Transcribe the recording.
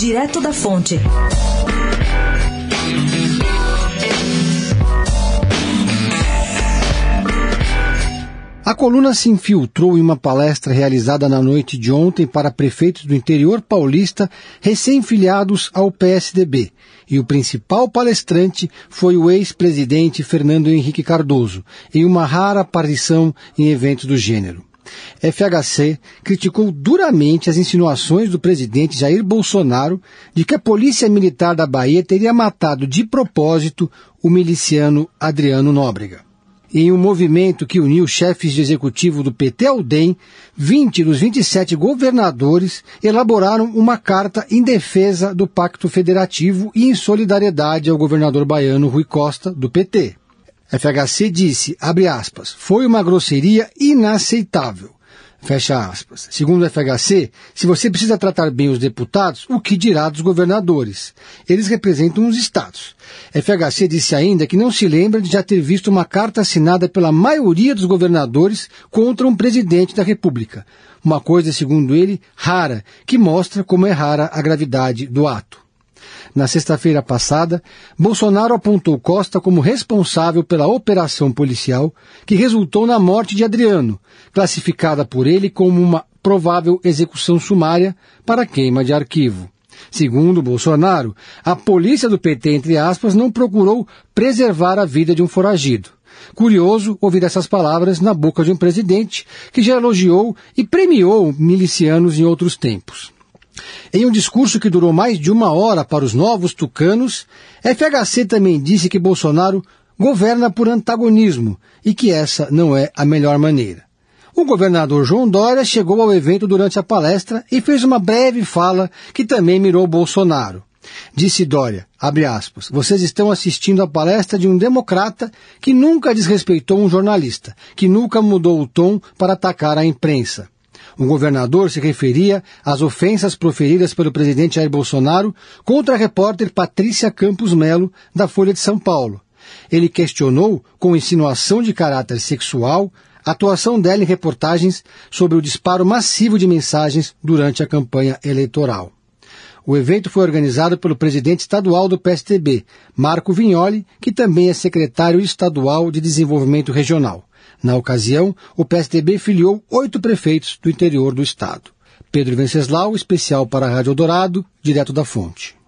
Direto da Fonte. A coluna se infiltrou em uma palestra realizada na noite de ontem para prefeitos do interior paulista recém-filiados ao PSDB. E o principal palestrante foi o ex-presidente Fernando Henrique Cardoso, em uma rara aparição em eventos do gênero. FHC criticou duramente as insinuações do presidente Jair Bolsonaro de que a Polícia Militar da Bahia teria matado de propósito o miliciano Adriano Nóbrega em um movimento que uniu chefes de executivo do PT ao DEM, 20 dos 27 governadores elaboraram uma carta em defesa do Pacto Federativo e em solidariedade ao governador baiano Rui Costa, do PT. FHC disse, aspas, foi uma grosseria inaceitável. Fecha aspas. Segundo o FHC, se você precisa tratar bem os deputados, o que dirá dos governadores? Eles representam os estados. FHC disse ainda que não se lembra de já ter visto uma carta assinada pela maioria dos governadores contra um presidente da República. Uma coisa, segundo ele, rara, que mostra como é rara a gravidade do ato. Na sexta-feira passada, Bolsonaro apontou Costa como responsável pela operação policial que resultou na morte de Adriano, classificada por ele como uma provável execução sumária para queima de arquivo. Segundo Bolsonaro, a polícia do PT, entre aspas, não procurou preservar a vida de um foragido. Curioso ouvir essas palavras na boca de um presidente que já elogiou e premiou milicianos em outros tempos. Em um discurso que durou mais de uma hora para os novos tucanos, FHC também disse que Bolsonaro governa por antagonismo e que essa não é a melhor maneira. O governador João Dória chegou ao evento durante a palestra e fez uma breve fala que também mirou Bolsonaro. Disse Dória, abre aspas, vocês estão assistindo a palestra de um democrata que nunca desrespeitou um jornalista, que nunca mudou o tom para atacar a imprensa. O governador se referia às ofensas proferidas pelo presidente Jair Bolsonaro contra a repórter Patrícia Campos Melo, da Folha de São Paulo. Ele questionou, com insinuação de caráter sexual, a atuação dela em reportagens sobre o disparo massivo de mensagens durante a campanha eleitoral. O evento foi organizado pelo presidente estadual do PSTB, Marco Vignoli, que também é secretário estadual de Desenvolvimento Regional. Na ocasião, o PSDB filiou oito prefeitos do interior do estado. Pedro Venceslau, especial para a Rádio Dourado, direto da fonte.